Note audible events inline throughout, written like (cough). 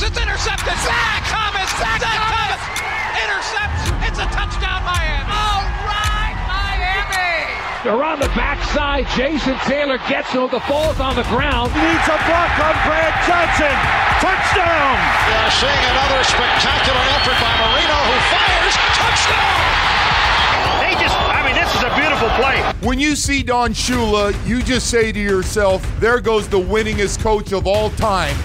fires, it's intercepted. Zach Thomas, Zach, Thomas. intercepts. It's a touchdown, Miami. All right, Miami. They're on the backside. Jason Taylor gets him. The ball's on the ground. Needs a block on Brad Johnson. Touchdown. We are seeing another spectacular effort by Marino, who fires. Touchdown. They just, I mean, this is a beautiful play. When you see Don Shula, you just say to yourself, there goes the winningest coach of all time.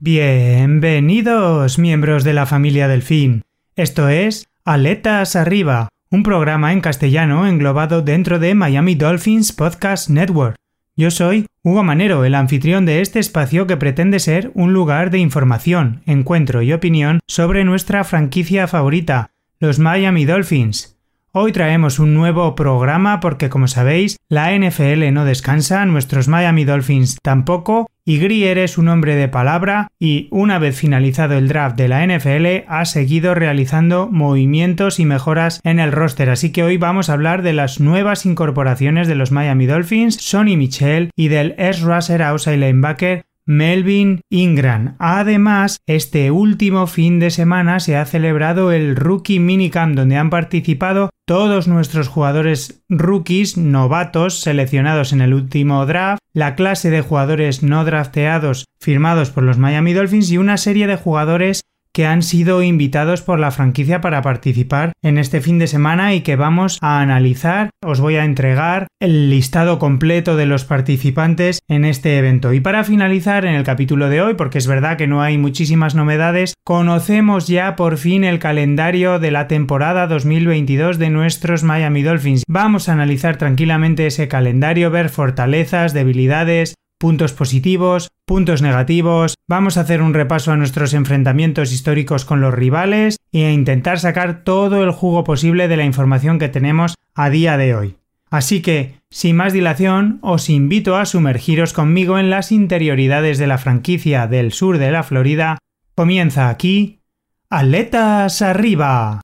Bienvenidos, miembros de la familia Delfín. Esto es Aletas Arriba, un programa en castellano englobado dentro de Miami Dolphins Podcast Network. Yo soy Hugo Manero, el anfitrión de este espacio que pretende ser un lugar de información, encuentro y opinión sobre nuestra franquicia favorita, los Miami Dolphins. Hoy traemos un nuevo programa porque como sabéis, la NFL no descansa, nuestros Miami Dolphins tampoco, y Grier es un hombre de palabra y una vez finalizado el draft de la NFL ha seguido realizando movimientos y mejoras en el roster, así que hoy vamos a hablar de las nuevas incorporaciones de los Miami Dolphins, Sonny Michel y del S. Russer outside linebacker Melvin Ingram. Además, este último fin de semana se ha celebrado el Rookie Minicamp donde han participado todos nuestros jugadores rookies novatos seleccionados en el último draft, la clase de jugadores no drafteados firmados por los Miami Dolphins y una serie de jugadores que han sido invitados por la franquicia para participar en este fin de semana y que vamos a analizar. Os voy a entregar el listado completo de los participantes en este evento. Y para finalizar en el capítulo de hoy, porque es verdad que no hay muchísimas novedades, conocemos ya por fin el calendario de la temporada 2022 de nuestros Miami Dolphins. Vamos a analizar tranquilamente ese calendario, ver fortalezas, debilidades, puntos positivos, puntos negativos, vamos a hacer un repaso a nuestros enfrentamientos históricos con los rivales e intentar sacar todo el jugo posible de la información que tenemos a día de hoy. Así que, sin más dilación, os invito a sumergiros conmigo en las interioridades de la franquicia del sur de la Florida. Comienza aquí, Aletas arriba.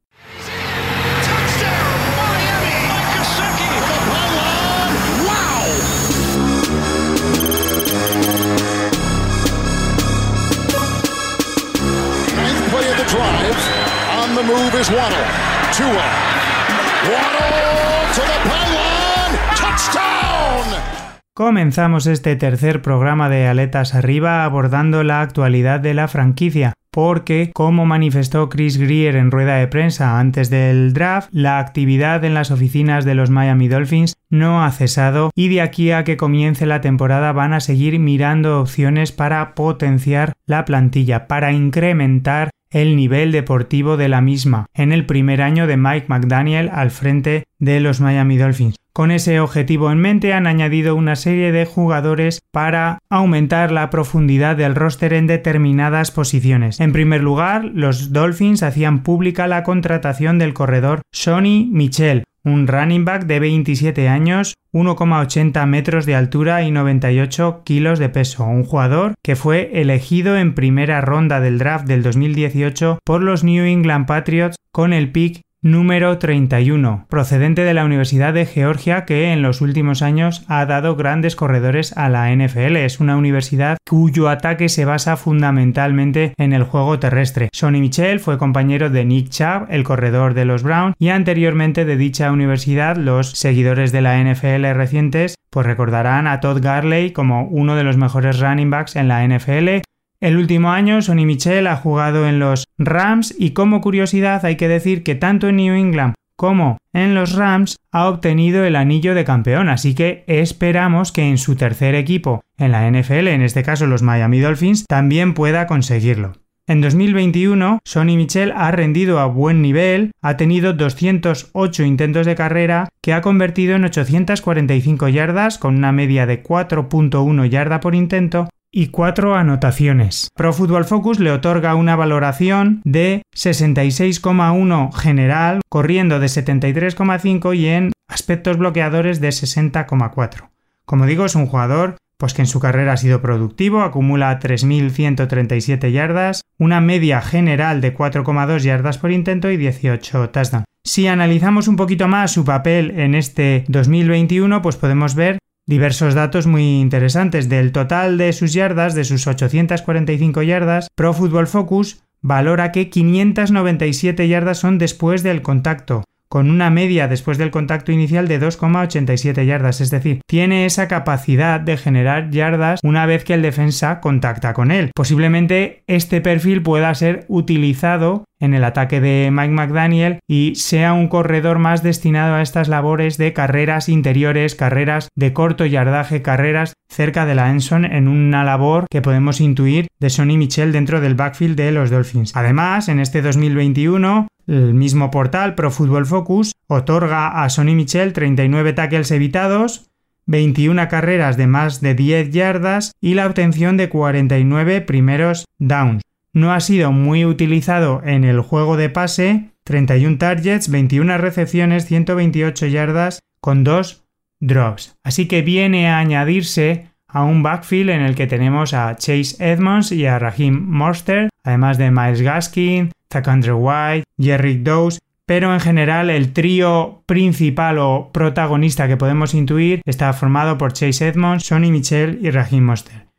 Comenzamos este tercer programa de Aletas Arriba abordando la actualidad de la franquicia, porque, como manifestó Chris Greer en rueda de prensa antes del draft, la actividad en las oficinas de los Miami Dolphins no ha cesado y de aquí a que comience la temporada van a seguir mirando opciones para potenciar la plantilla, para incrementar el nivel deportivo de la misma en el primer año de Mike McDaniel al frente de los Miami Dolphins. Con ese objetivo en mente han añadido una serie de jugadores para aumentar la profundidad del roster en determinadas posiciones. En primer lugar, los Dolphins hacían pública la contratación del corredor Sonny Michel, un running back de 27 años, 1,80 metros de altura y 98 kilos de peso, un jugador que fue elegido en primera ronda del draft del 2018 por los New England Patriots con el pick número 31, procedente de la Universidad de Georgia que en los últimos años ha dado grandes corredores a la NFL. Es una universidad cuyo ataque se basa fundamentalmente en el juego terrestre. Sonny Michel fue compañero de Nick Chubb, el corredor de los Browns, y anteriormente de dicha universidad los seguidores de la NFL recientes pues recordarán a Todd Garley como uno de los mejores running backs en la NFL, el último año Sonny Michel ha jugado en los Rams y como curiosidad hay que decir que tanto en New England como en los Rams ha obtenido el anillo de campeón, así que esperamos que en su tercer equipo en la NFL, en este caso los Miami Dolphins, también pueda conseguirlo. En 2021, Sonny Michel ha rendido a buen nivel, ha tenido 208 intentos de carrera que ha convertido en 845 yardas con una media de 4.1 yarda por intento y cuatro anotaciones. Pro Football Focus le otorga una valoración de 66,1 general, corriendo de 73,5 y en aspectos bloqueadores de 60,4. Como digo, es un jugador pues que en su carrera ha sido productivo, acumula 3.137 yardas, una media general de 4,2 yardas por intento y 18 touchdowns. Si analizamos un poquito más su papel en este 2021, pues podemos ver diversos datos muy interesantes. Del total de sus yardas, de sus 845 yardas, Pro Football Focus valora que 597 yardas son después del contacto, con una media después del contacto inicial de 2,87 yardas, es decir, tiene esa capacidad de generar yardas una vez que el defensa contacta con él. Posiblemente este perfil pueda ser utilizado en el ataque de Mike McDaniel y sea un corredor más destinado a estas labores de carreras interiores, carreras de corto yardaje, carreras cerca de la Enson en una labor que podemos intuir de Sonny Michel dentro del backfield de los Dolphins. Además, en este 2021 el mismo portal Pro Football Focus otorga a Sonny Michel 39 tackles evitados, 21 carreras de más de 10 yardas y la obtención de 49 primeros downs. No ha sido muy utilizado en el juego de pase, 31 targets, 21 recepciones, 128 yardas con 2 drops. Así que viene a añadirse a un backfield en el que tenemos a Chase Edmonds y a Raheem Morster, además de Miles Gaskin, Zachary White, Jerry Dawes, pero en general el trío principal o protagonista que podemos intuir está formado por Chase Edmonds, Sonny Michel y Raheem Monster.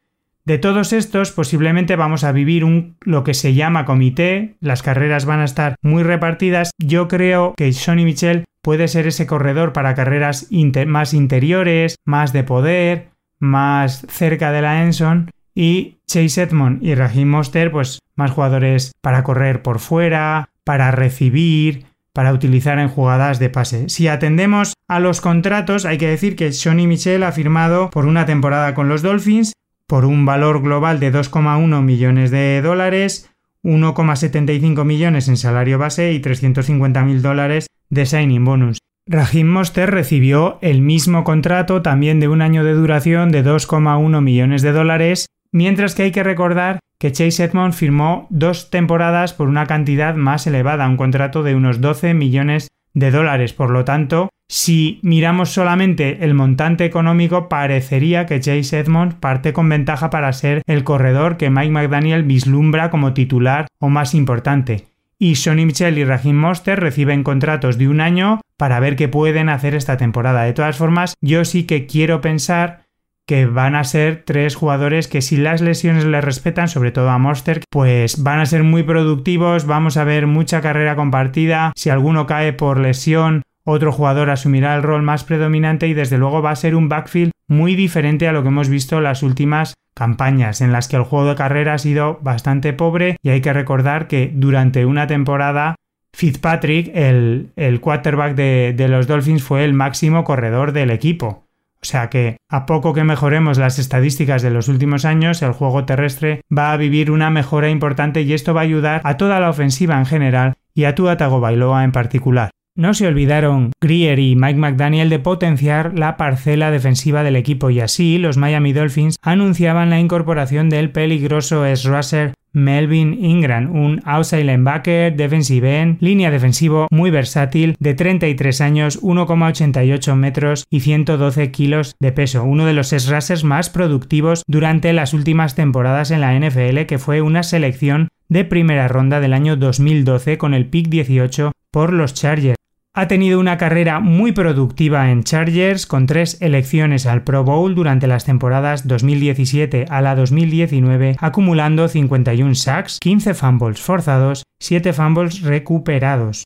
De todos estos, posiblemente vamos a vivir un lo que se llama comité, las carreras van a estar muy repartidas. Yo creo que Sonny Michel puede ser ese corredor para carreras más interiores, más de poder, más cerca de la Enson, y Chase Edmond y Raheem Monster, pues más jugadores para correr por fuera, para recibir, para utilizar en jugadas de pase. Si atendemos a los contratos, hay que decir que Sonny Michel ha firmado por una temporada con los Dolphins por un valor global de 2,1 millones de dólares, 1,75 millones en salario base y 350 mil dólares de signing bonus. Raheem Monster recibió el mismo contrato también de un año de duración de 2,1 millones de dólares mientras que hay que recordar que Chase Edmond firmó dos temporadas por una cantidad más elevada, un contrato de unos 12 millones de dólares. Por lo tanto, si miramos solamente el montante económico, parecería que Chase Edmond parte con ventaja para ser el corredor que Mike McDaniel vislumbra como titular o más importante. Y Sonny Michel y Raheem Monster reciben contratos de un año para ver qué pueden hacer esta temporada. De todas formas, yo sí que quiero pensar que van a ser tres jugadores que si las lesiones le respetan, sobre todo a Monster, pues van a ser muy productivos, vamos a ver mucha carrera compartida, si alguno cae por lesión, otro jugador asumirá el rol más predominante y desde luego va a ser un backfield muy diferente a lo que hemos visto las últimas campañas en las que el juego de carrera ha sido bastante pobre y hay que recordar que durante una temporada Fitzpatrick, el, el quarterback de los Dolphins, fue el máximo corredor del equipo. O sea que, a poco que mejoremos las estadísticas de los últimos años, el juego terrestre va a vivir una mejora importante y esto va a ayudar a toda la ofensiva en general y a Tua Tagovailoa en particular. No se olvidaron Greer y Mike McDaniel de potenciar la parcela defensiva del equipo y así los Miami Dolphins anunciaban la incorporación del peligroso S. Russer Melvin Ingram, un outside linebacker, defensive end, línea defensivo muy versátil, de 33 años, 1,88 metros y 112 kilos de peso, uno de los s más productivos durante las últimas temporadas en la NFL, que fue una selección de primera ronda del año 2012 con el pick 18 por los Chargers. Ha tenido una carrera muy productiva en Chargers con tres elecciones al Pro Bowl durante las temporadas 2017 a la 2019, acumulando 51 sacks, 15 fumbles forzados, 7 fumbles recuperados.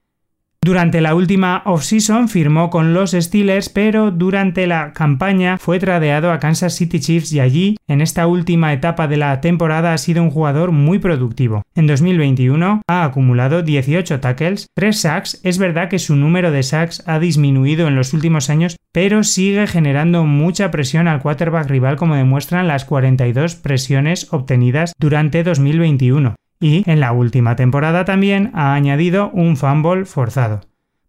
Durante la última offseason firmó con los Steelers, pero durante la campaña fue tradeado a Kansas City Chiefs y allí, en esta última etapa de la temporada, ha sido un jugador muy productivo. En 2021 ha acumulado 18 tackles, 3 sacks. Es verdad que su número de sacks ha disminuido en los últimos años, pero sigue generando mucha presión al quarterback rival como demuestran las 42 presiones obtenidas durante 2021 y en la última temporada también ha añadido un fumble forzado.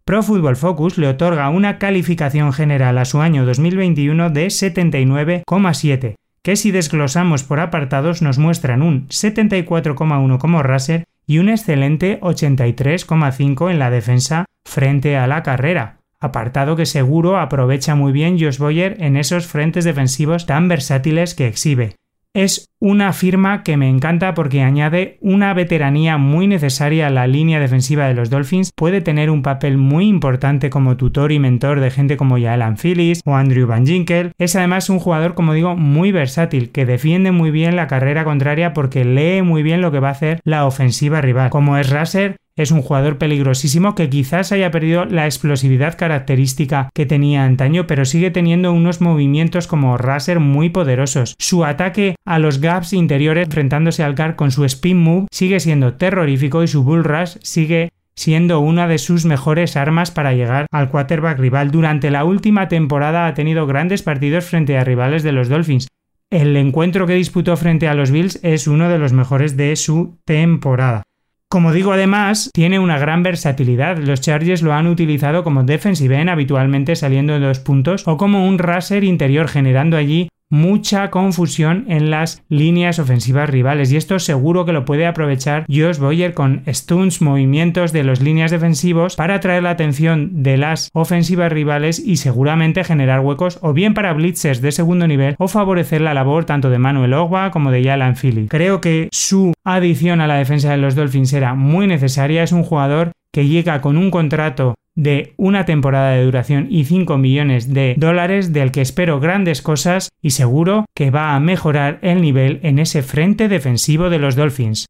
Pro Football Focus le otorga una calificación general a su año 2021 de 79,7, que si desglosamos por apartados nos muestran un 74,1 como raser y un excelente 83,5 en la defensa frente a la carrera, apartado que seguro aprovecha muy bien Josh Boyer en esos frentes defensivos tan versátiles que exhibe. Es una firma que me encanta porque añade una veteranía muy necesaria a la línea defensiva de los Dolphins, puede tener un papel muy importante como tutor y mentor de gente como Yaelan Phillips o Andrew Van Ginkel. Es además un jugador, como digo, muy versátil, que defiende muy bien la carrera contraria porque lee muy bien lo que va a hacer la ofensiva rival. Como es Raser, es un jugador peligrosísimo que quizás haya perdido la explosividad característica que tenía antaño, pero sigue teniendo unos movimientos como Raser muy poderosos. Su ataque a los gaps interiores enfrentándose al car con su spin move sigue siendo terrorífico y su bull rush sigue siendo una de sus mejores armas para llegar al quarterback rival. Durante la última temporada ha tenido grandes partidos frente a rivales de los Dolphins. El encuentro que disputó frente a los Bills es uno de los mejores de su temporada. Como digo, además, tiene una gran versatilidad. Los Chargers lo han utilizado como defensive end, habitualmente saliendo de dos puntos, o como un raser interior, generando allí mucha confusión en las líneas ofensivas rivales y esto seguro que lo puede aprovechar Josh Boyer con stunts, movimientos de las líneas defensivos para atraer la atención de las ofensivas rivales y seguramente generar huecos o bien para blitzers de segundo nivel o favorecer la labor tanto de Manuel Ogba como de Yalan Philly. Creo que su adición a la defensa de los Dolphins era muy necesaria, es un jugador que llega con un contrato de una temporada de duración y 5 millones de dólares del que espero grandes cosas y seguro que va a mejorar el nivel en ese frente defensivo de los Dolphins.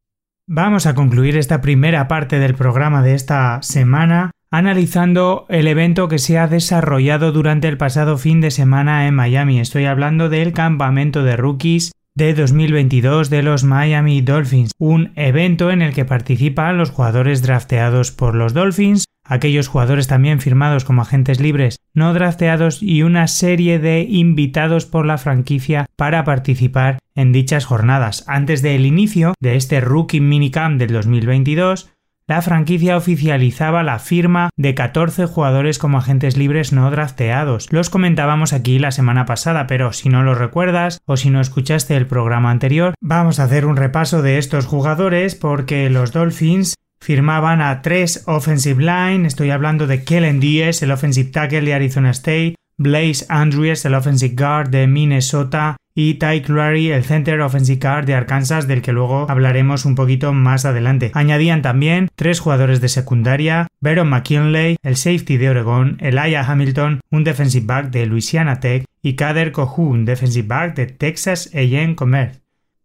Vamos a concluir esta primera parte del programa de esta semana analizando el evento que se ha desarrollado durante el pasado fin de semana en Miami. Estoy hablando del campamento de rookies de 2022 de los Miami Dolphins, un evento en el que participan los jugadores drafteados por los Dolphins, aquellos jugadores también firmados como agentes libres no drafteados y una serie de invitados por la franquicia para participar en dichas jornadas. Antes del inicio de este Rookie Minicamp del 2022, la franquicia oficializaba la firma de 14 jugadores como agentes libres no drafteados. Los comentábamos aquí la semana pasada, pero si no lo recuerdas o si no escuchaste el programa anterior, vamos a hacer un repaso de estos jugadores porque los Dolphins firmaban a tres offensive line, estoy hablando de Kellen Díez, el offensive tackle de Arizona State, Blaze Andrews, el offensive guard de Minnesota, y Ty Clary, el center offensive guard de Arkansas, del que luego hablaremos un poquito más adelante. Añadían también tres jugadores de secundaria, Baron McKinley, el safety de Oregon, Elijah Hamilton, un defensive back de Louisiana Tech, y Kader Kohu, un defensive back de Texas A&M Commerce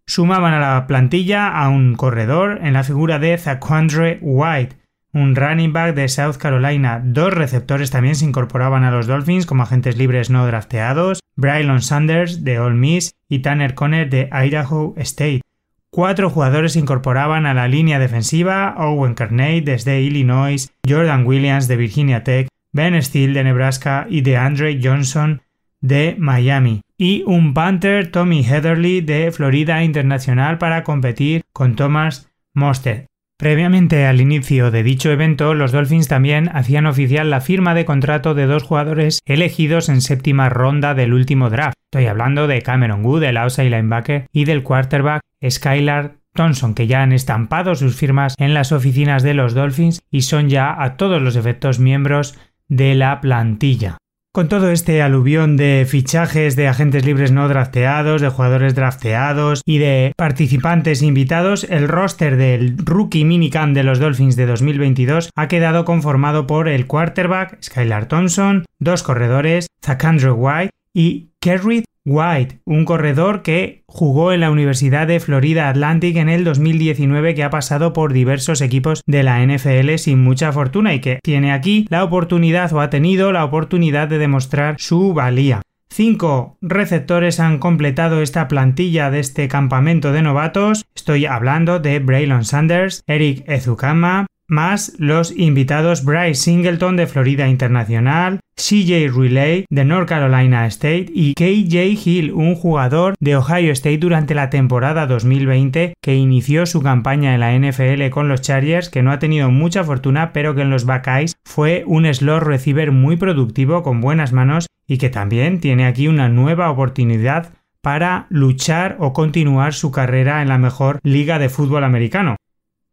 sumaban a la plantilla a un corredor en la figura de Zaquandre White, un running back de South Carolina. Dos receptores también se incorporaban a los Dolphins como agentes libres no drafteados, Braylon Sanders de Ole Miss y Tanner Conner de Idaho State. Cuatro jugadores se incorporaban a la línea defensiva, Owen Carney desde Illinois, Jordan Williams de Virginia Tech, Ben Steele de Nebraska y de Andre Johnson de Miami y un Panther Tommy Heatherly de Florida Internacional para competir con Thomas Mostert. Previamente al inicio de dicho evento, los Dolphins también hacían oficial la firma de contrato de dos jugadores elegidos en séptima ronda del último draft. Estoy hablando de Cameron Wood, el outside linebacker, y del quarterback Skylar Thompson, que ya han estampado sus firmas en las oficinas de los Dolphins y son ya a todos los efectos miembros de la plantilla. Con todo este aluvión de fichajes de agentes libres no drafteados, de jugadores drafteados y de participantes invitados, el roster del rookie minicamp de los Dolphins de 2022 ha quedado conformado por el quarterback Skylar Thompson, dos corredores, Zachandro White y Kerry White, un corredor que jugó en la Universidad de Florida Atlantic en el 2019 que ha pasado por diversos equipos de la NFL sin mucha fortuna y que tiene aquí la oportunidad o ha tenido la oportunidad de demostrar su valía. Cinco receptores han completado esta plantilla de este campamento de novatos. Estoy hablando de Braylon Sanders, Eric Ezukama, más los invitados Bryce Singleton de Florida Internacional, CJ Relay de North Carolina State y KJ Hill, un jugador de Ohio State durante la temporada 2020 que inició su campaña en la NFL con los Chargers, que no ha tenido mucha fortuna, pero que en los Buckeyes fue un slot receiver muy productivo con buenas manos y que también tiene aquí una nueva oportunidad para luchar o continuar su carrera en la mejor liga de fútbol americano.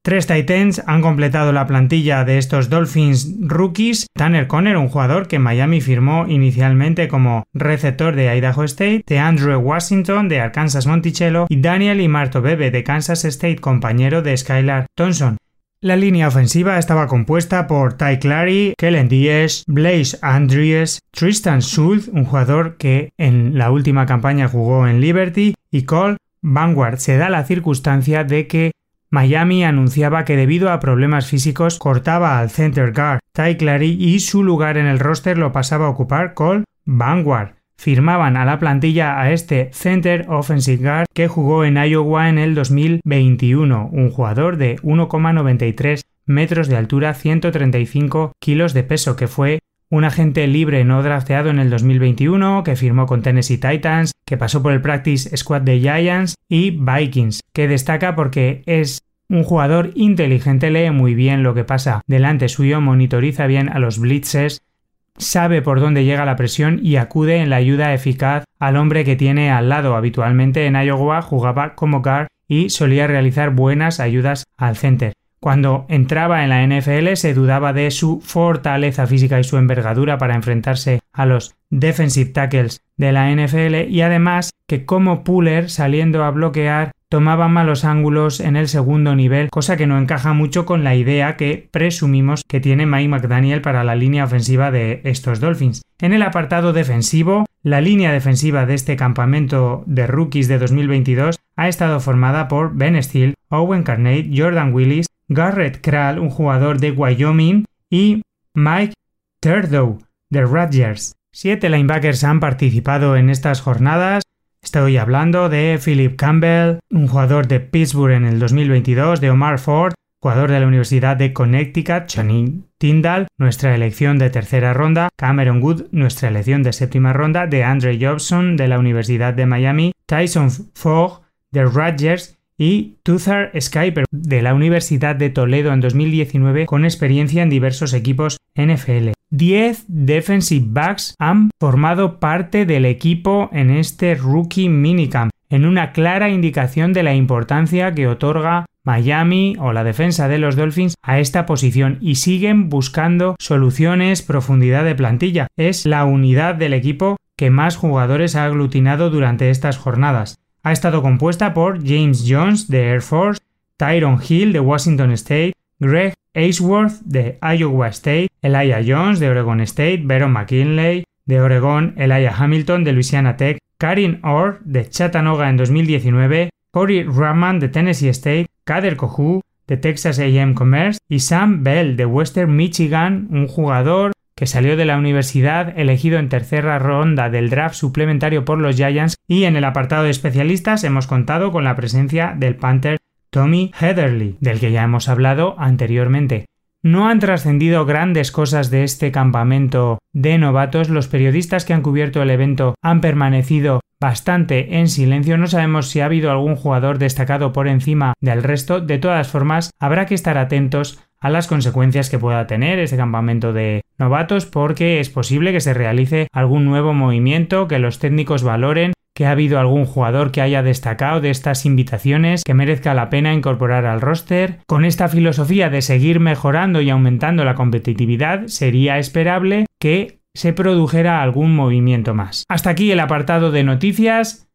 Tres Titans han completado la plantilla de estos Dolphins rookies. Tanner Conner, un jugador que Miami firmó inicialmente como receptor de Idaho State, de Andrew Washington de Arkansas Monticello y Daniel Imarto Bebe de Kansas State, compañero de Skylar Thompson. La línea ofensiva estaba compuesta por Ty Clary, Kellen Diaz, Blaze Andrews, Tristan Schultz, un jugador que en la última campaña jugó en Liberty, y Cole Vanguard. Se da la circunstancia de que Miami anunciaba que debido a problemas físicos cortaba al center guard Ty Clary y su lugar en el roster lo pasaba a ocupar Cole Vanguard. Firmaban a la plantilla a este center offensive guard que jugó en Iowa en el 2021, un jugador de 1,93 metros de altura, 135 kilos de peso, que fue un agente libre no drafteado en el 2021 que firmó con Tennessee Titans, que pasó por el practice squad de Giants y Vikings, que destaca porque es un jugador inteligente, lee muy bien lo que pasa delante suyo, monitoriza bien a los blitzes, sabe por dónde llega la presión y acude en la ayuda eficaz al hombre que tiene al lado. Habitualmente en Iowa jugaba como guard y solía realizar buenas ayudas al center. Cuando entraba en la NFL se dudaba de su fortaleza física y su envergadura para enfrentarse a los defensive tackles de la NFL y además que como puller saliendo a bloquear tomaba malos ángulos en el segundo nivel, cosa que no encaja mucho con la idea que presumimos que tiene Mike McDaniel para la línea ofensiva de estos Dolphins. En el apartado defensivo, la línea defensiva de este campamento de rookies de 2022 ha estado formada por Ben Steele, Owen Carnate, Jordan Willis, Garrett Krall, un jugador de Wyoming, y Mike Turdow, de Rutgers. Siete linebackers han participado en estas jornadas. Estoy hablando de Philip Campbell, un jugador de Pittsburgh en el 2022, de Omar Ford, jugador de la Universidad de Connecticut, Channing Tyndall, nuestra elección de tercera ronda, Cameron Wood, nuestra elección de séptima ronda, de Andre Jobson de la Universidad de Miami, Tyson Fogg de Rutgers y Tuthar Skyper de la Universidad de Toledo en 2019 con experiencia en diversos equipos NFL. 10 defensive backs han formado parte del equipo en este rookie minicamp, en una clara indicación de la importancia que otorga Miami o la defensa de los Dolphins a esta posición y siguen buscando soluciones, profundidad de plantilla. Es la unidad del equipo que más jugadores ha aglutinado durante estas jornadas ha estado compuesta por James Jones de Air Force, Tyron Hill de Washington State, Greg Ainsworth de Iowa State, Elijah Jones de Oregon State, Baron McKinley de Oregon, Elijah Hamilton de Louisiana Tech, Karin Orr de Chattanooga en 2019, Corey Rahman de Tennessee State, Kader Kohu de Texas AM Commerce y Sam Bell de Western Michigan, un jugador que salió de la universidad elegido en tercera ronda del draft suplementario por los Giants y en el apartado de especialistas hemos contado con la presencia del Panther Tommy Heatherly, del que ya hemos hablado anteriormente. No han trascendido grandes cosas de este campamento de novatos, los periodistas que han cubierto el evento han permanecido bastante en silencio, no sabemos si ha habido algún jugador destacado por encima del resto, de todas formas habrá que estar atentos a las consecuencias que pueda tener este campamento de novatos porque es posible que se realice algún nuevo movimiento, que los técnicos valoren que ha habido algún jugador que haya destacado de estas invitaciones que merezca la pena incorporar al roster. Con esta filosofía de seguir mejorando y aumentando la competitividad, sería esperable que se produjera algún movimiento más. Hasta aquí el apartado de noticias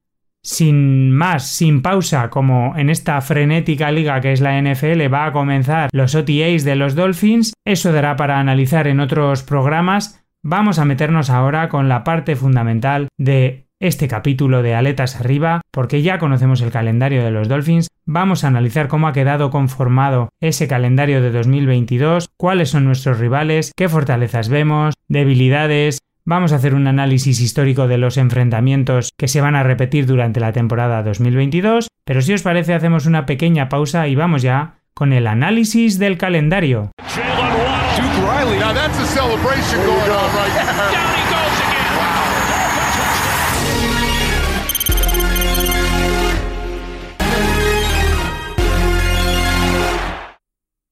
sin más, sin pausa, como en esta frenética liga que es la NFL va a comenzar los OTAs de los Dolphins, eso dará para analizar en otros programas. Vamos a meternos ahora con la parte fundamental de este capítulo de Aletas Arriba, porque ya conocemos el calendario de los Dolphins, vamos a analizar cómo ha quedado conformado ese calendario de 2022, cuáles son nuestros rivales, qué fortalezas vemos, debilidades, Vamos a hacer un análisis histórico de los enfrentamientos que se van a repetir durante la temporada 2022, pero si os parece hacemos una pequeña pausa y vamos ya con el análisis del calendario. (laughs)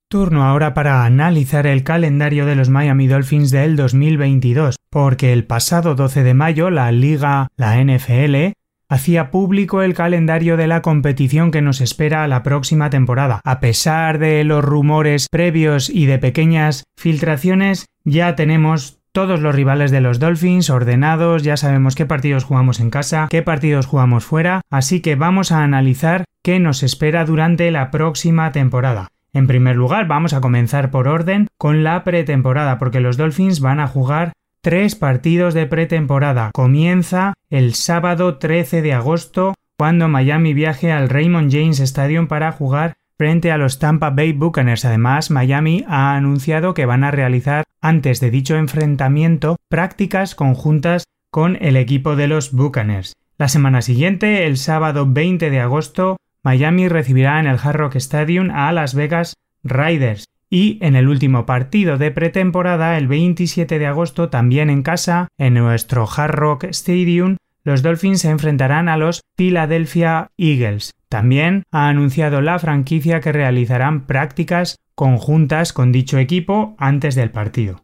Turno ahora para analizar el calendario de los Miami Dolphins del 2022, porque el pasado 12 de mayo la liga, la NFL, hacía público el calendario de la competición que nos espera la próxima temporada. A pesar de los rumores previos y de pequeñas filtraciones, ya tenemos todos los rivales de los Dolphins ordenados, ya sabemos qué partidos jugamos en casa, qué partidos jugamos fuera, así que vamos a analizar qué nos espera durante la próxima temporada. En primer lugar, vamos a comenzar por orden con la pretemporada, porque los Dolphins van a jugar tres partidos de pretemporada. Comienza el sábado 13 de agosto, cuando Miami viaje al Raymond James Stadium para jugar frente a los Tampa Bay Buccaneers. Además, Miami ha anunciado que van a realizar, antes de dicho enfrentamiento, prácticas conjuntas con el equipo de los Buccaneers. La semana siguiente, el sábado 20 de agosto, Miami recibirá en el Hard Rock Stadium a Las Vegas Raiders. Y en el último partido de pretemporada, el 27 de agosto, también en casa, en nuestro Hard Rock Stadium, los Dolphins se enfrentarán a los Philadelphia Eagles. También ha anunciado la franquicia que realizarán prácticas conjuntas con dicho equipo antes del partido.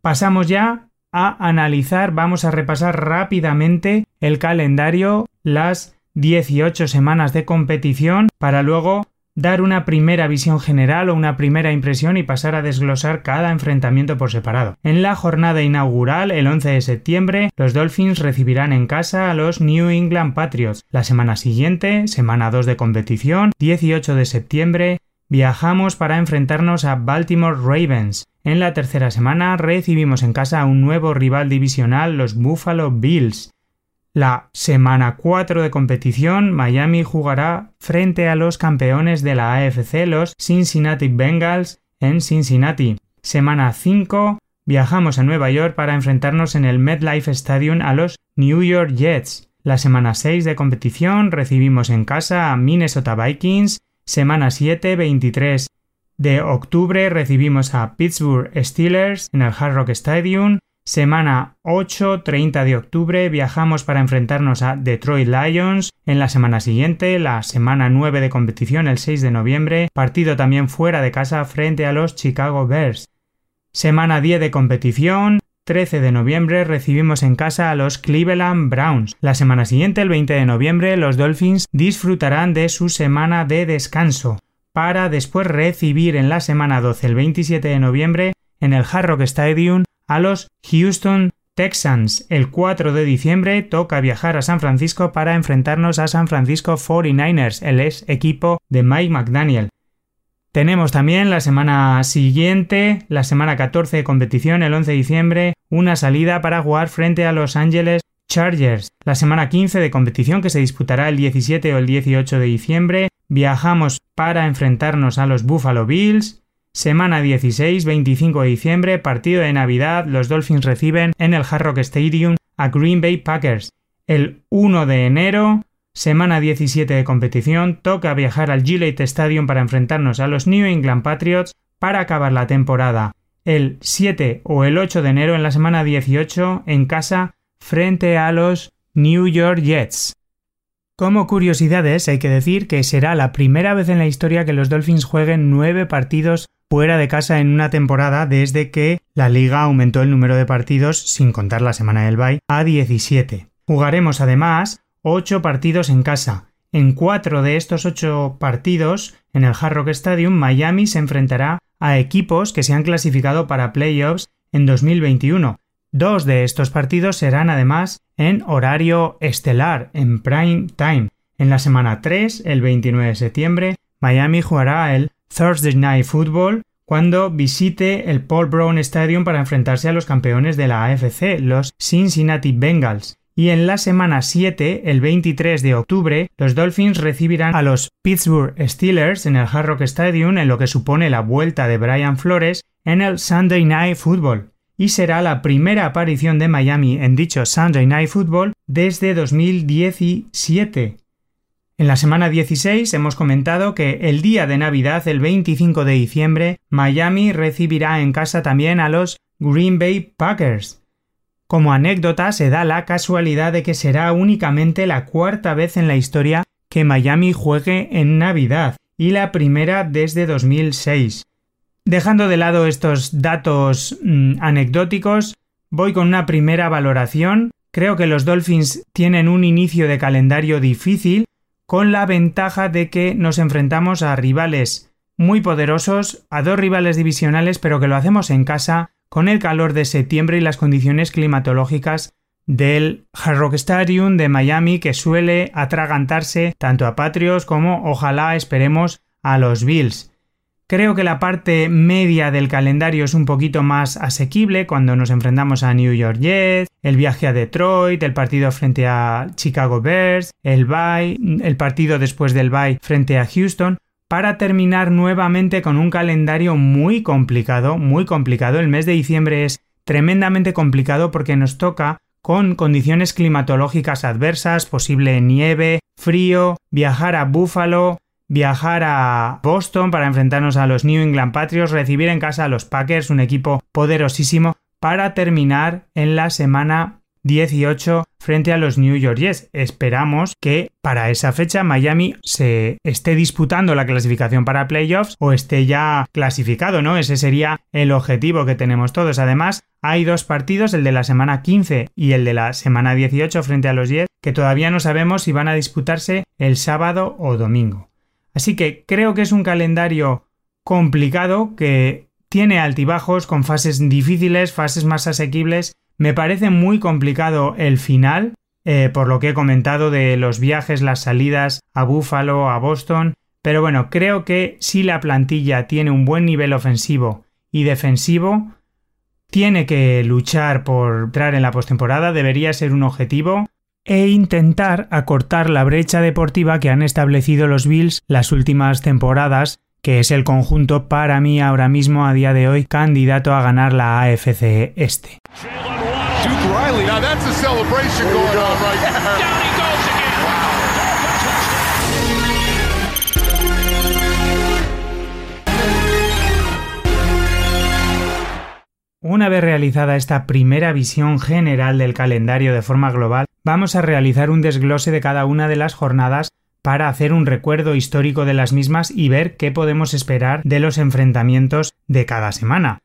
Pasamos ya a analizar, vamos a repasar rápidamente el calendario, las 18 semanas de competición para luego dar una primera visión general o una primera impresión y pasar a desglosar cada enfrentamiento por separado. En la jornada inaugural, el 11 de septiembre, los Dolphins recibirán en casa a los New England Patriots. La semana siguiente, semana 2 de competición, 18 de septiembre, viajamos para enfrentarnos a Baltimore Ravens. En la tercera semana recibimos en casa a un nuevo rival divisional, los Buffalo Bills. La semana 4 de competición, Miami jugará frente a los campeones de la AFC, los Cincinnati Bengals, en Cincinnati. Semana 5, viajamos a Nueva York para enfrentarnos en el MetLife Stadium a los New York Jets. La semana 6 de competición recibimos en casa a Minnesota Vikings. Semana 7, 23 de octubre recibimos a Pittsburgh Steelers en el Hard Rock Stadium. Semana 8, 30 de octubre, viajamos para enfrentarnos a Detroit Lions. En la semana siguiente, la semana 9 de competición, el 6 de noviembre, partido también fuera de casa frente a los Chicago Bears. Semana 10 de competición, 13 de noviembre recibimos en casa a los Cleveland Browns. La semana siguiente, el 20 de noviembre, los Dolphins disfrutarán de su semana de descanso, para después recibir en la semana 12, el 27 de noviembre, en el Hard Rock Stadium a los Houston Texans. El 4 de diciembre toca viajar a San Francisco para enfrentarnos a San Francisco 49ers, el ex equipo de Mike McDaniel. Tenemos también la semana siguiente, la semana 14 de competición, el 11 de diciembre, una salida para jugar frente a Los Angeles Chargers. La semana 15 de competición que se disputará el 17 o el 18 de diciembre, viajamos para enfrentarnos a los Buffalo Bills. Semana 16, 25 de diciembre, partido de Navidad, los Dolphins reciben en el Hard Rock Stadium a Green Bay Packers. El 1 de enero, semana 17 de competición, toca viajar al Gillette Stadium para enfrentarnos a los New England Patriots para acabar la temporada. El 7 o el 8 de enero en la semana 18 en casa frente a los New York Jets. Como curiosidades, hay que decir que será la primera vez en la historia que los Dolphins jueguen nueve partidos fuera de casa en una temporada desde que la liga aumentó el número de partidos, sin contar la semana del bye, a 17. Jugaremos además 8 partidos en casa. En cuatro de estos 8 partidos, en el Hard Rock Stadium, Miami se enfrentará a equipos que se han clasificado para playoffs en 2021. Dos de estos partidos serán además en horario estelar, en prime time. En la semana 3, el 29 de septiembre, Miami jugará el Thursday Night Football cuando visite el Paul Brown Stadium para enfrentarse a los campeones de la AFC, los Cincinnati Bengals. Y en la semana 7, el 23 de octubre, los Dolphins recibirán a los Pittsburgh Steelers en el Hard Rock Stadium en lo que supone la vuelta de Brian Flores en el Sunday Night Football. Y será la primera aparición de Miami en dicho Sunday Night Football desde 2017. En la semana 16 hemos comentado que el día de Navidad, el 25 de diciembre, Miami recibirá en casa también a los Green Bay Packers. Como anécdota se da la casualidad de que será únicamente la cuarta vez en la historia que Miami juegue en Navidad y la primera desde 2006. Dejando de lado estos datos mm, anecdóticos, voy con una primera valoración Creo que los Dolphins tienen un inicio de calendario difícil, con la ventaja de que nos enfrentamos a rivales muy poderosos, a dos rivales divisionales, pero que lo hacemos en casa, con el calor de septiembre y las condiciones climatológicas del Hard Rock Stadium de Miami que suele atragantarse tanto a Patriots como ojalá esperemos a los Bills. Creo que la parte media del calendario es un poquito más asequible cuando nos enfrentamos a New York Jets, el viaje a Detroit, el partido frente a Chicago Bears, el bye, el partido después del bye frente a Houston, para terminar nuevamente con un calendario muy complicado, muy complicado. El mes de diciembre es tremendamente complicado porque nos toca con condiciones climatológicas adversas, posible nieve, frío, viajar a Buffalo, viajar a Boston para enfrentarnos a los New England Patriots, recibir en casa a los Packers, un equipo poderosísimo, para terminar en la semana 18 frente a los New York Jets. Esperamos que para esa fecha Miami se esté disputando la clasificación para playoffs o esté ya clasificado, ¿no? Ese sería el objetivo que tenemos todos. Además, hay dos partidos, el de la semana 15 y el de la semana 18 frente a los Jets, que todavía no sabemos si van a disputarse el sábado o domingo. Así que creo que es un calendario complicado que tiene altibajos con fases difíciles, fases más asequibles. Me parece muy complicado el final, eh, por lo que he comentado de los viajes, las salidas a Buffalo, a Boston. Pero bueno, creo que si la plantilla tiene un buen nivel ofensivo y defensivo, tiene que luchar por entrar en la postemporada, debería ser un objetivo e intentar acortar la brecha deportiva que han establecido los Bills las últimas temporadas, que es el conjunto para mí ahora mismo a día de hoy candidato a ganar la AFC Este. (laughs) Una vez realizada esta primera visión general del calendario de forma global, vamos a realizar un desglose de cada una de las jornadas para hacer un recuerdo histórico de las mismas y ver qué podemos esperar de los enfrentamientos de cada semana.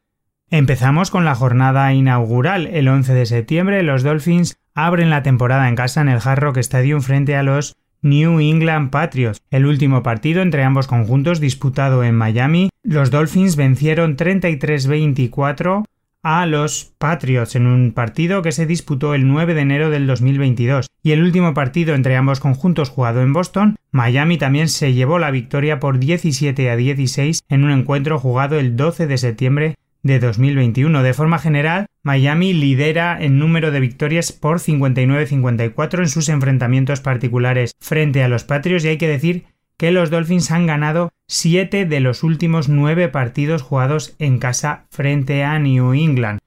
Empezamos con la jornada inaugural. El 11 de septiembre los Dolphins abren la temporada en casa en el Hard Rock Stadium frente a los New England Patriots. El último partido entre ambos conjuntos disputado en Miami, los Dolphins vencieron 33-24 a los Patriots en un partido que se disputó el 9 de enero del 2022. Y el último partido entre ambos conjuntos jugado en Boston, Miami también se llevó la victoria por 17 a 16 en un encuentro jugado el 12 de septiembre de 2021. De forma general, Miami lidera en número de victorias por 59-54 en sus enfrentamientos particulares frente a los Patriots y hay que decir que los Dolphins han ganado 7 de los últimos 9 partidos jugados en casa frente a New England.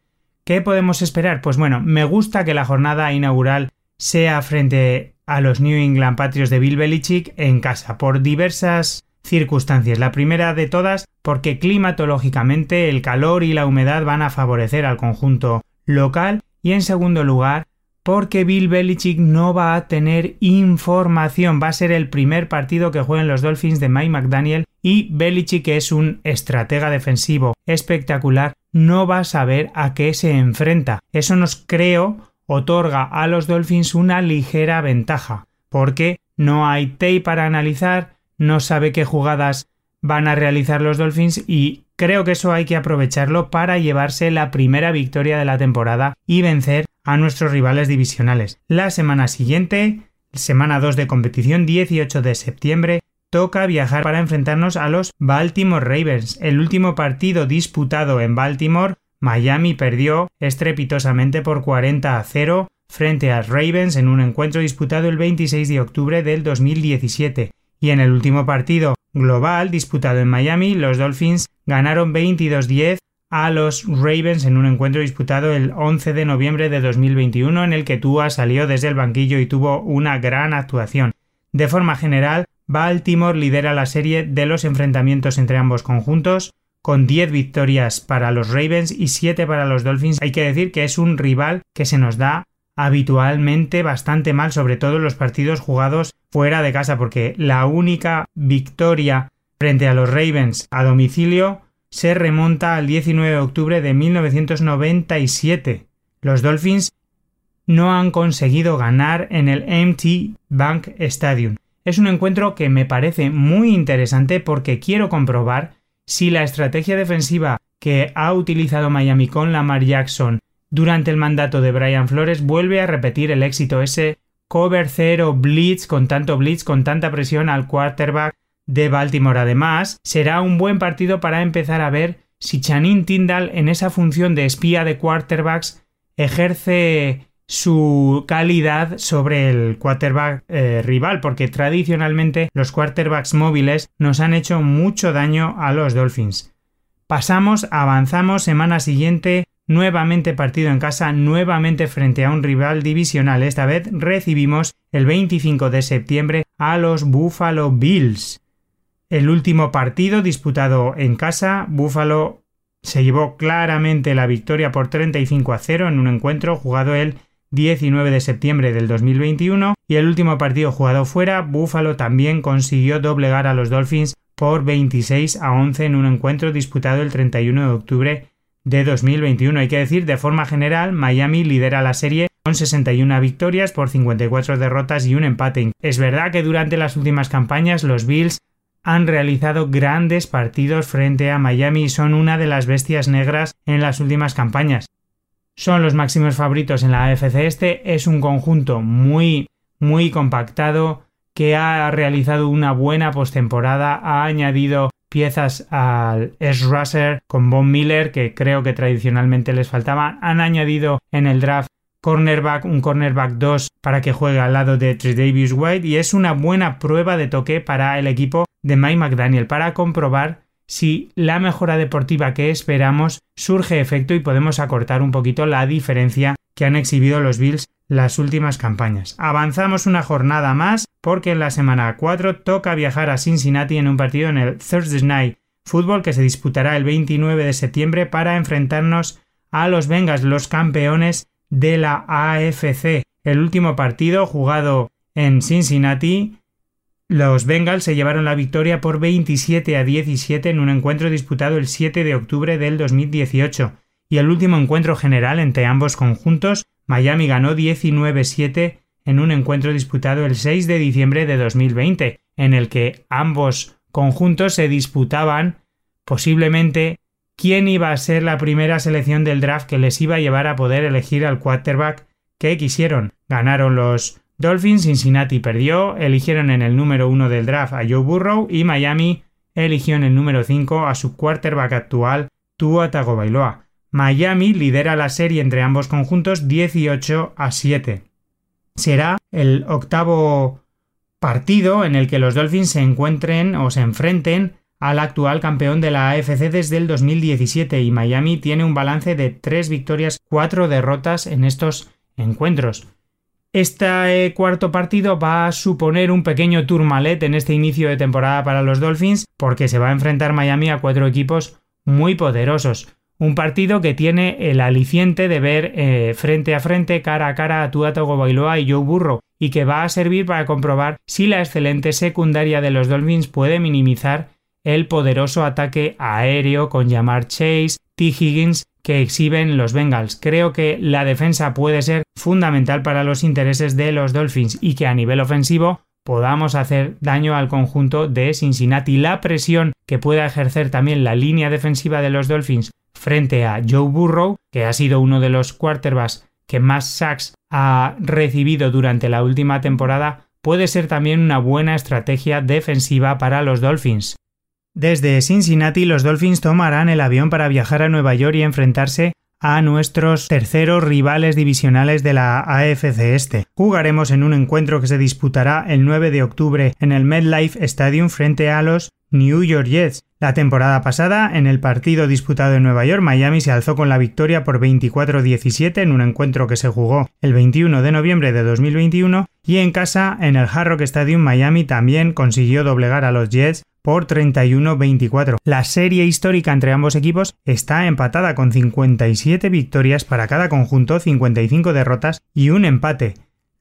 ¿Qué podemos esperar? Pues bueno, me gusta que la jornada inaugural sea frente a los New England Patriots de Bill Belichick en casa, por diversas circunstancias. La primera de todas, porque climatológicamente el calor y la humedad van a favorecer al conjunto local y en segundo lugar, porque Bill Belichick no va a tener información. Va a ser el primer partido que jueguen los Dolphins de Mike McDaniel y Belichick, que es un estratega defensivo espectacular, no va a saber a qué se enfrenta. Eso nos creo otorga a los Dolphins una ligera ventaja, porque no hay tape para analizar, no sabe qué jugadas van a realizar los Dolphins y creo que eso hay que aprovecharlo para llevarse la primera victoria de la temporada y vencer a nuestros rivales divisionales. La semana siguiente, semana 2 de competición, 18 de septiembre, toca viajar para enfrentarnos a los Baltimore Ravens. El último partido disputado en Baltimore, Miami perdió estrepitosamente por 40 a 0 frente a Ravens en un encuentro disputado el 26 de octubre del 2017. Y en el último partido global disputado en Miami, los Dolphins ganaron 22-10 a los Ravens en un encuentro disputado el 11 de noviembre de 2021 en el que Tua salió desde el banquillo y tuvo una gran actuación. De forma general, Baltimore lidera la serie de los enfrentamientos entre ambos conjuntos, con 10 victorias para los Ravens y 7 para los Dolphins. Hay que decir que es un rival que se nos da habitualmente bastante mal, sobre todo en los partidos jugados fuera de casa, porque la única victoria frente a los Ravens a domicilio se remonta al 19 de octubre de 1997. Los Dolphins no han conseguido ganar en el MT Bank Stadium. Es un encuentro que me parece muy interesante porque quiero comprobar si la estrategia defensiva que ha utilizado Miami con Lamar Jackson durante el mandato de Brian Flores vuelve a repetir el éxito, ese cover cero blitz con tanto blitz, con tanta presión al quarterback de Baltimore. Además, será un buen partido para empezar a ver si Chanin Tyndall en esa función de espía de quarterbacks ejerce su calidad sobre el quarterback eh, rival, porque tradicionalmente los quarterbacks móviles nos han hecho mucho daño a los Dolphins. Pasamos, avanzamos, semana siguiente, nuevamente partido en casa, nuevamente frente a un rival divisional. Esta vez recibimos el 25 de septiembre a los Buffalo Bills. El último partido disputado en casa, Buffalo se llevó claramente la victoria por 35 a 0 en un encuentro jugado el 19 de septiembre del 2021 y el último partido jugado fuera, Buffalo también consiguió doblegar a los Dolphins por 26 a 11 en un encuentro disputado el 31 de octubre de 2021. Hay que decir, de forma general, Miami lidera la serie con 61 victorias por 54 derrotas y un empate. Es verdad que durante las últimas campañas los Bills han realizado grandes partidos frente a Miami y son una de las bestias negras en las últimas campañas son los máximos favoritos en la AFC este. Es un conjunto muy, muy compactado que ha realizado una buena postemporada, ha añadido piezas al S-Russer con Von Miller, que creo que tradicionalmente les faltaba. Han añadido en el draft cornerback, un cornerback 2 para que juegue al lado de Davis White y es una buena prueba de toque para el equipo de Mike McDaniel para comprobar si la mejora deportiva que esperamos surge efecto y podemos acortar un poquito la diferencia que han exhibido los Bills las últimas campañas. Avanzamos una jornada más porque en la semana 4 toca viajar a Cincinnati en un partido en el Thursday Night Football que se disputará el 29 de septiembre para enfrentarnos a los Bengals, los campeones de la AFC. El último partido jugado en Cincinnati los Bengals se llevaron la victoria por 27 a 17 en un encuentro disputado el 7 de octubre del 2018 y el último encuentro general entre ambos conjuntos, Miami ganó 19-7 en un encuentro disputado el 6 de diciembre de 2020, en el que ambos conjuntos se disputaban posiblemente quién iba a ser la primera selección del draft que les iba a llevar a poder elegir al quarterback que quisieron. Ganaron los Dolphins, Cincinnati perdió, eligieron en el número 1 del draft a Joe Burrow y Miami eligió en el número 5 a su quarterback actual, Tua Tagovailoa. Miami lidera la serie entre ambos conjuntos 18 a 7. Será el octavo partido en el que los Dolphins se encuentren o se enfrenten al actual campeón de la AFC desde el 2017 y Miami tiene un balance de 3 victorias, 4 derrotas en estos encuentros. Este cuarto partido va a suponer un pequeño tourmalet en este inicio de temporada para los Dolphins porque se va a enfrentar Miami a cuatro equipos muy poderosos. Un partido que tiene el aliciente de ver eh, frente a frente, cara a cara a Tua Tagovailoa y Joe Burrow y que va a servir para comprobar si la excelente secundaria de los Dolphins puede minimizar el poderoso ataque aéreo con Jamar Chase, T. Higgins que exhiben los Bengals. Creo que la defensa puede ser fundamental para los intereses de los Dolphins y que a nivel ofensivo podamos hacer daño al conjunto de Cincinnati. La presión que pueda ejercer también la línea defensiva de los Dolphins frente a Joe Burrow, que ha sido uno de los quarterbacks que más sacks ha recibido durante la última temporada, puede ser también una buena estrategia defensiva para los Dolphins. Desde Cincinnati los Dolphins tomarán el avión para viajar a Nueva York y enfrentarse a nuestros terceros rivales divisionales de la AFC Este. Jugaremos en un encuentro que se disputará el 9 de octubre en el MetLife Stadium frente a los New York Jets. La temporada pasada, en el partido disputado en Nueva York, Miami se alzó con la victoria por 24-17 en un encuentro que se jugó el 21 de noviembre de 2021 y en casa, en el Hard Rock Stadium, Miami también consiguió doblegar a los Jets por 31-24. La serie histórica entre ambos equipos está empatada con 57 victorias para cada conjunto, 55 derrotas y un empate.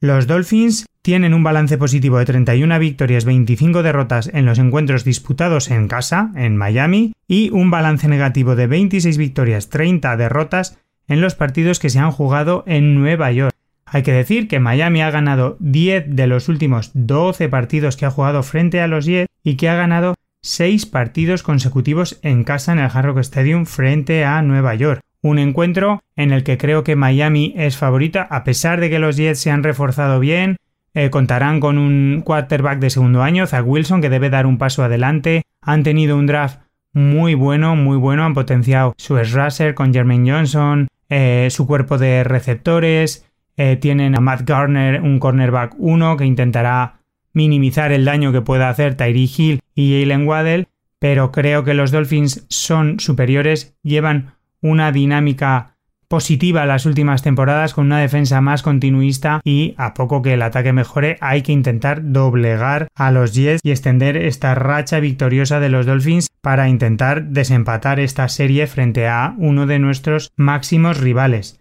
Los Dolphins tienen un balance positivo de 31 victorias, 25 derrotas en los encuentros disputados en casa, en Miami, y un balance negativo de 26 victorias, 30 derrotas en los partidos que se han jugado en Nueva York. Hay que decir que Miami ha ganado 10 de los últimos 12 partidos que ha jugado frente a los Jets y que ha ganado 6 partidos consecutivos en casa en el Hard Rock Stadium frente a Nueva York. Un encuentro en el que creo que Miami es favorita, a pesar de que los Jets se han reforzado bien, eh, contarán con un quarterback de segundo año, Zach Wilson, que debe dar un paso adelante. Han tenido un draft muy bueno, muy bueno. Han potenciado su S-Russer con Jermaine Johnson, eh, su cuerpo de receptores. Eh, tienen a Matt Garner, un cornerback 1, que intentará minimizar el daño que pueda hacer Tyree Hill y Jalen Waddell. Pero creo que los Dolphins son superiores, llevan una dinámica positiva las últimas temporadas con una defensa más continuista y a poco que el ataque mejore hay que intentar doblegar a los Jets y extender esta racha victoriosa de los Dolphins para intentar desempatar esta serie frente a uno de nuestros máximos rivales.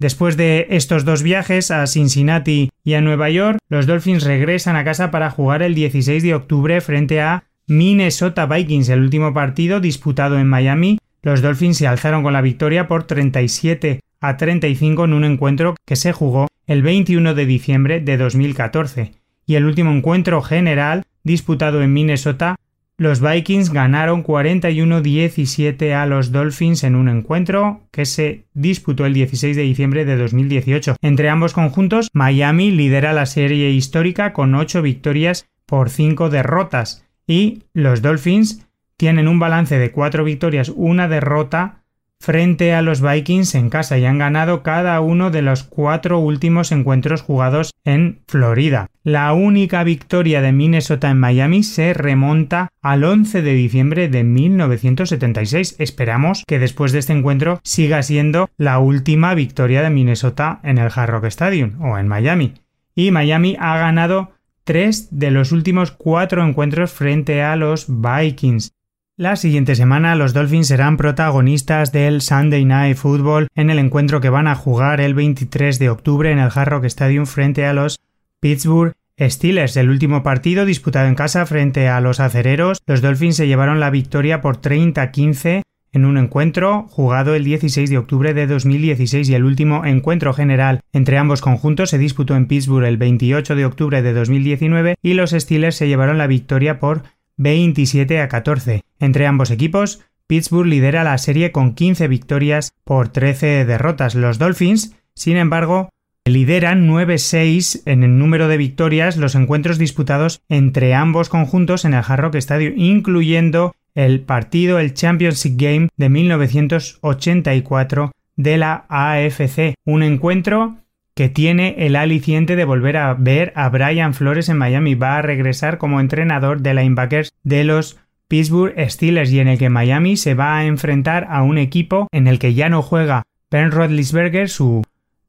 Después de estos dos viajes a Cincinnati y a Nueva York, los Dolphins regresan a casa para jugar el 16 de octubre frente a Minnesota Vikings, el último partido disputado en Miami los Dolphins se alzaron con la victoria por 37 a 35 en un encuentro que se jugó el 21 de diciembre de 2014 y el último encuentro general disputado en Minnesota los Vikings ganaron 41-17 a los Dolphins en un encuentro que se disputó el 16 de diciembre de 2018. Entre ambos conjuntos, Miami lidera la serie histórica con 8 victorias por 5 derrotas y los Dolphins tienen un balance de cuatro victorias, una derrota frente a los Vikings en casa y han ganado cada uno de los cuatro últimos encuentros jugados en Florida. La única victoria de Minnesota en Miami se remonta al 11 de diciembre de 1976. Esperamos que después de este encuentro siga siendo la última victoria de Minnesota en el Hard Rock Stadium o en Miami. Y Miami ha ganado tres de los últimos cuatro encuentros frente a los Vikings. La siguiente semana los Dolphins serán protagonistas del Sunday Night Football en el encuentro que van a jugar el 23 de octubre en el Hard Rock Stadium frente a los Pittsburgh Steelers. El último partido disputado en casa frente a los acereros, los Dolphins se llevaron la victoria por 30-15 en un encuentro jugado el 16 de octubre de 2016 y el último encuentro general entre ambos conjuntos se disputó en Pittsburgh el 28 de octubre de 2019 y los Steelers se llevaron la victoria por 27 a 14. Entre ambos equipos, Pittsburgh lidera la serie con 15 victorias por 13 derrotas. Los Dolphins, sin embargo, lideran 9-6 en el número de victorias los encuentros disputados entre ambos conjuntos en el Hard Rock Stadium, incluyendo el partido, el Championship Game de 1984 de la AFC. Un encuentro que tiene el aliciente de volver a ver a Brian Flores en Miami. Va a regresar como entrenador de linebackers de los Pittsburgh Steelers y en el que Miami se va a enfrentar a un equipo en el que ya no juega Ben Roethlisberger, su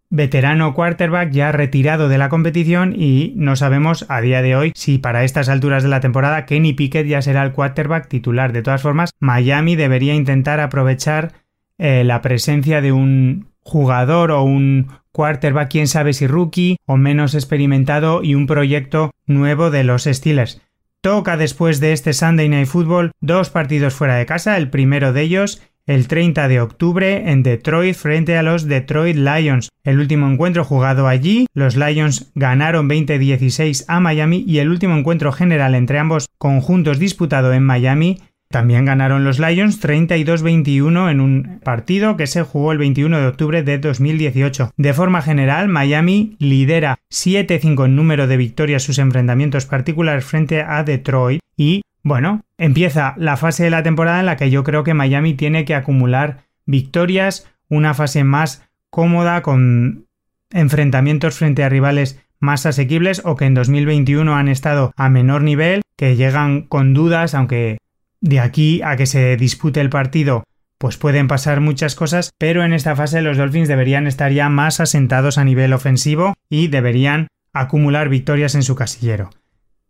veterano quarterback ya retirado de la competición y no sabemos a día de hoy si para estas alturas de la temporada Kenny Pickett ya será el quarterback titular. De todas formas, Miami debería intentar aprovechar eh, la presencia de un jugador o un quarterback, quién sabe si rookie o menos experimentado y un proyecto nuevo de los Steelers. Toca después de este Sunday Night Football dos partidos fuera de casa, el primero de ellos el 30 de octubre en Detroit frente a los Detroit Lions. El último encuentro jugado allí, los Lions ganaron 20-16 a Miami y el último encuentro general entre ambos conjuntos disputado en Miami también ganaron los Lions 32-21 en un partido que se jugó el 21 de octubre de 2018. De forma general, Miami lidera 7-5 en número de victorias sus enfrentamientos particulares frente a Detroit y, bueno, empieza la fase de la temporada en la que yo creo que Miami tiene que acumular victorias, una fase más cómoda con enfrentamientos frente a rivales más asequibles o que en 2021 han estado a menor nivel, que llegan con dudas, aunque de aquí a que se dispute el partido, pues pueden pasar muchas cosas, pero en esta fase los Dolphins deberían estar ya más asentados a nivel ofensivo y deberían acumular victorias en su casillero.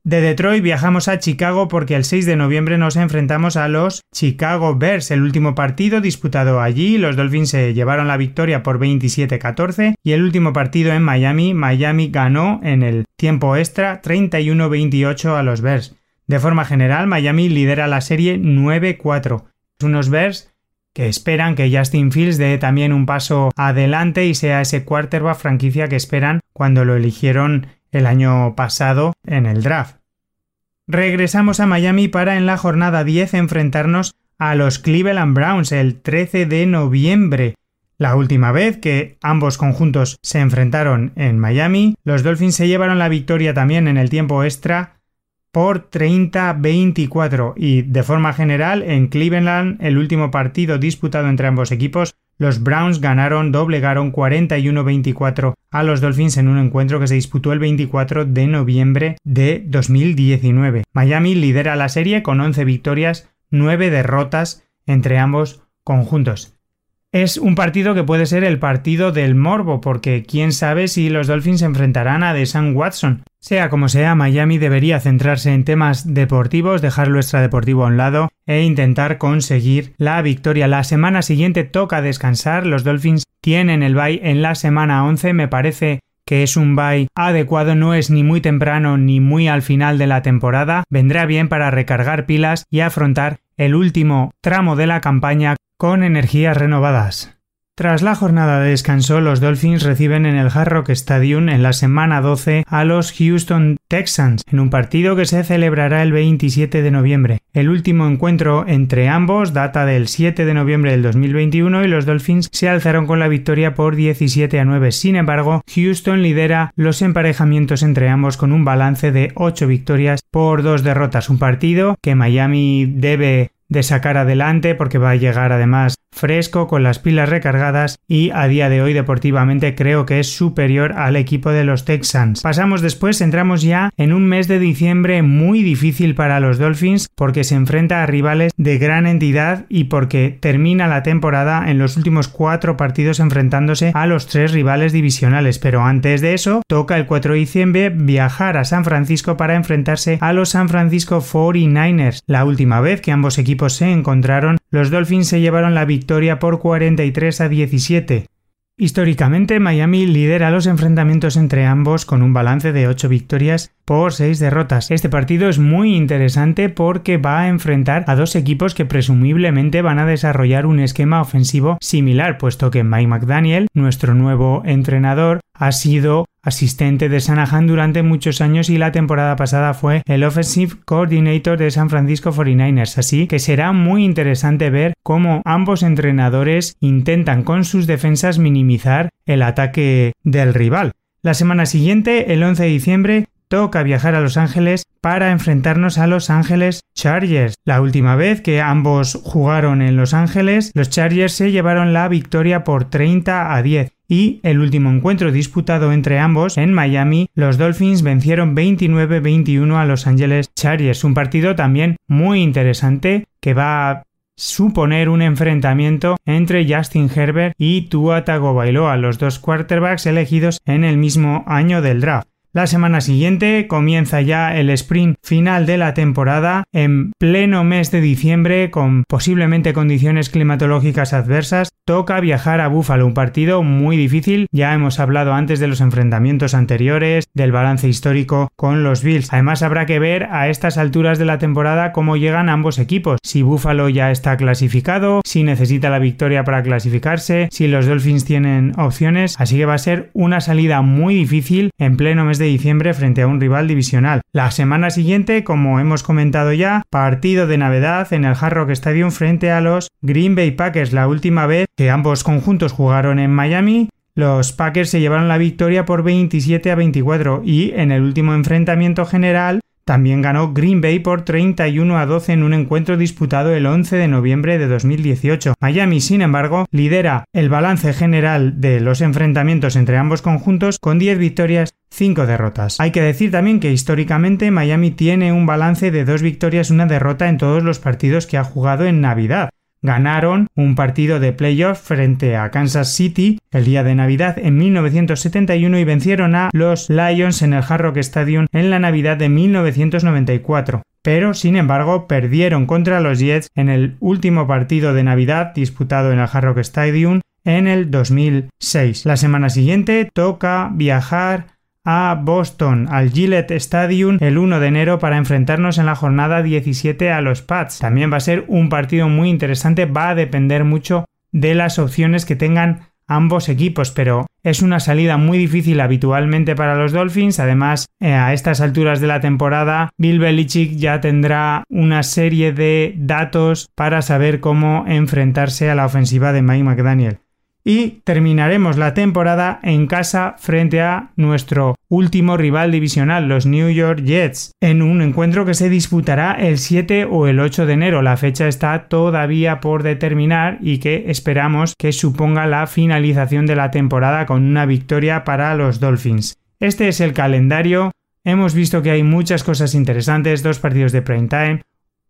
De Detroit viajamos a Chicago porque el 6 de noviembre nos enfrentamos a los Chicago Bears, el último partido disputado allí, los Dolphins se llevaron la victoria por 27-14 y el último partido en Miami, Miami ganó en el tiempo extra 31-28 a los Bears. De forma general, Miami lidera la serie 9-4. Unos Bears que esperan que Justin Fields dé también un paso adelante y sea ese quarterback franquicia que esperan cuando lo eligieron el año pasado en el draft. Regresamos a Miami para en la jornada 10 enfrentarnos a los Cleveland Browns el 13 de noviembre. La última vez que ambos conjuntos se enfrentaron en Miami, los Dolphins se llevaron la victoria también en el tiempo extra por 30-24 y de forma general en Cleveland el último partido disputado entre ambos equipos los Browns ganaron, doblegaron 41-24 a los Dolphins en un encuentro que se disputó el 24 de noviembre de 2019. Miami lidera la serie con 11 victorias, 9 derrotas entre ambos conjuntos. Es un partido que puede ser el partido del morbo, porque quién sabe si los Dolphins se enfrentarán a Deshaun Watson. Sea como sea, Miami debería centrarse en temas deportivos, dejar lo extradeportivo a un lado e intentar conseguir la victoria. La semana siguiente toca descansar, los Dolphins tienen el bye en la semana 11, me parece que es un bye adecuado, no es ni muy temprano ni muy al final de la temporada, vendrá bien para recargar pilas y afrontar el último tramo de la campaña con energías renovadas. Tras la jornada de descanso, los Dolphins reciben en el Hard Rock Stadium en la semana 12 a los Houston Texans, en un partido que se celebrará el 27 de noviembre. El último encuentro entre ambos data del 7 de noviembre del 2021 y los Dolphins se alzaron con la victoria por 17 a 9. Sin embargo, Houston lidera los emparejamientos entre ambos con un balance de 8 victorias por 2 derrotas, un partido que Miami debe de sacar adelante porque va a llegar además fresco con las pilas recargadas y a día de hoy deportivamente creo que es superior al equipo de los Texans. Pasamos después, entramos ya en un mes de diciembre muy difícil para los Dolphins porque se enfrenta a rivales de gran entidad y porque termina la temporada en los últimos cuatro partidos enfrentándose a los tres rivales divisionales. Pero antes de eso, toca el 4 de diciembre viajar a San Francisco para enfrentarse a los San Francisco 49ers. La última vez que ambos equipos se encontraron, los Dolphins se llevaron la victoria por 43 a 17. Históricamente, Miami lidera los enfrentamientos entre ambos con un balance de 8 victorias por 6 derrotas. Este partido es muy interesante porque va a enfrentar a dos equipos que presumiblemente van a desarrollar un esquema ofensivo similar, puesto que Mike McDaniel, nuestro nuevo entrenador, ha sido asistente de Sanahan durante muchos años y la temporada pasada fue el Offensive Coordinator de San Francisco 49ers, así que será muy interesante ver cómo ambos entrenadores intentan con sus defensas minimizar el ataque del rival. La semana siguiente, el 11 de diciembre, toca viajar a Los Ángeles para enfrentarnos a Los Ángeles Chargers. La última vez que ambos jugaron en Los Ángeles, los Chargers se llevaron la victoria por 30 a 10 y el último encuentro disputado entre ambos en Miami, los Dolphins vencieron 29-21 a Los Angeles Chargers, un partido también muy interesante que va a suponer un enfrentamiento entre Justin Herbert y Tua Tagovailoa, los dos quarterbacks elegidos en el mismo año del draft. La semana siguiente comienza ya el sprint final de la temporada en pleno mes de diciembre con posiblemente condiciones climatológicas adversas. Toca viajar a Buffalo, un partido muy difícil. Ya hemos hablado antes de los enfrentamientos anteriores, del balance histórico con los Bills. Además habrá que ver a estas alturas de la temporada cómo llegan ambos equipos. Si Buffalo ya está clasificado, si necesita la victoria para clasificarse, si los Dolphins tienen opciones. Así que va a ser una salida muy difícil en pleno mes de diciembre frente a un rival divisional. La semana siguiente, como hemos comentado ya, partido de Navidad en el Hard Rock Stadium frente a los Green Bay Packers. La última vez que ambos conjuntos jugaron en Miami, los Packers se llevaron la victoria por 27 a 24 y en el último enfrentamiento general también ganó Green Bay por 31 a 12 en un encuentro disputado el 11 de noviembre de 2018. Miami, sin embargo, lidera el balance general de los enfrentamientos entre ambos conjuntos con 10 victorias 5 derrotas. Hay que decir también que históricamente Miami tiene un balance de 2 victorias y una derrota en todos los partidos que ha jugado en Navidad ganaron un partido de playoff frente a Kansas City el día de Navidad en 1971 y vencieron a los Lions en el Hard Rock Stadium en la Navidad de 1994 pero sin embargo perdieron contra los Jets en el último partido de Navidad disputado en el Hard Rock Stadium en el 2006. La semana siguiente toca viajar a Boston, al Gillette Stadium, el 1 de enero para enfrentarnos en la jornada 17 a los Pats. También va a ser un partido muy interesante, va a depender mucho de las opciones que tengan ambos equipos, pero es una salida muy difícil habitualmente para los Dolphins. Además, eh, a estas alturas de la temporada, Bill Belichick ya tendrá una serie de datos para saber cómo enfrentarse a la ofensiva de Mike McDaniel y terminaremos la temporada en casa frente a nuestro último rival divisional, los New York Jets, en un encuentro que se disputará el 7 o el 8 de enero. La fecha está todavía por determinar y que esperamos que suponga la finalización de la temporada con una victoria para los Dolphins. Este es el calendario. Hemos visto que hay muchas cosas interesantes, dos partidos de prime time,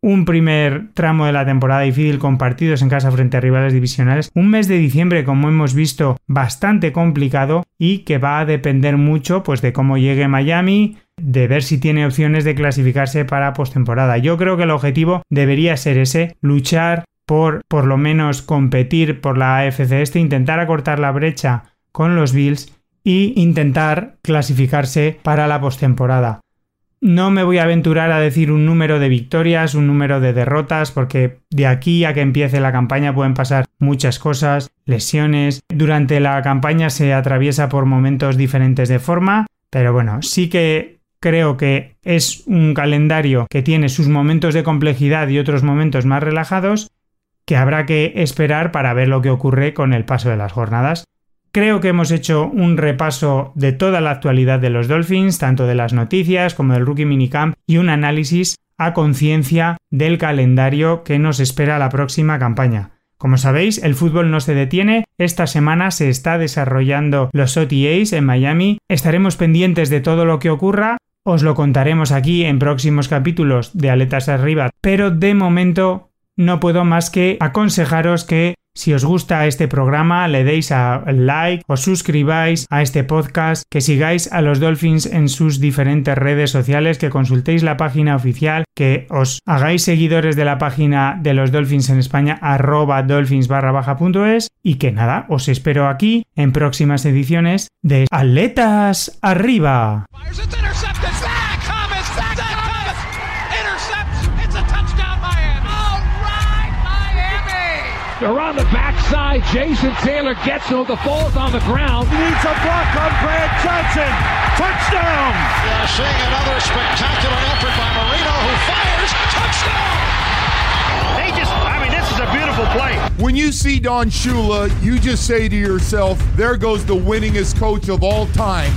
un primer tramo de la temporada difícil con partidos en casa frente a rivales divisionales, un mes de diciembre como hemos visto bastante complicado y que va a depender mucho pues de cómo llegue Miami, de ver si tiene opciones de clasificarse para postemporada. Yo creo que el objetivo debería ser ese, luchar por por lo menos competir por la AFC este, intentar acortar la brecha con los Bills y intentar clasificarse para la postemporada. No me voy a aventurar a decir un número de victorias, un número de derrotas, porque de aquí a que empiece la campaña pueden pasar muchas cosas, lesiones. Durante la campaña se atraviesa por momentos diferentes de forma, pero bueno, sí que creo que es un calendario que tiene sus momentos de complejidad y otros momentos más relajados, que habrá que esperar para ver lo que ocurre con el paso de las jornadas. Creo que hemos hecho un repaso de toda la actualidad de los Dolphins, tanto de las noticias como del Rookie Minicamp, y un análisis a conciencia del calendario que nos espera la próxima campaña. Como sabéis, el fútbol no se detiene. Esta semana se está desarrollando los OTAs en Miami. Estaremos pendientes de todo lo que ocurra. Os lo contaremos aquí en próximos capítulos de Aletas Arriba. Pero de momento no puedo más que aconsejaros que si os gusta este programa, le deis a like, os suscribáis a este podcast, que sigáis a los Dolphins en sus diferentes redes sociales, que consultéis la página oficial, que os hagáis seguidores de la página de los Dolphins en España, arroba dolphins barra y que nada, os espero aquí en próximas ediciones de Atletas Arriba. Around the backside, Jason Taylor gets him. The ball's on the ground. He needs a block on Brad Johnson. Touchdown! Yeah, seeing another spectacular effort by Marino who fires. Touchdown! They just, I mean, this is a beautiful play. When you see Don Shula, you just say to yourself, there goes the winningest coach of all time.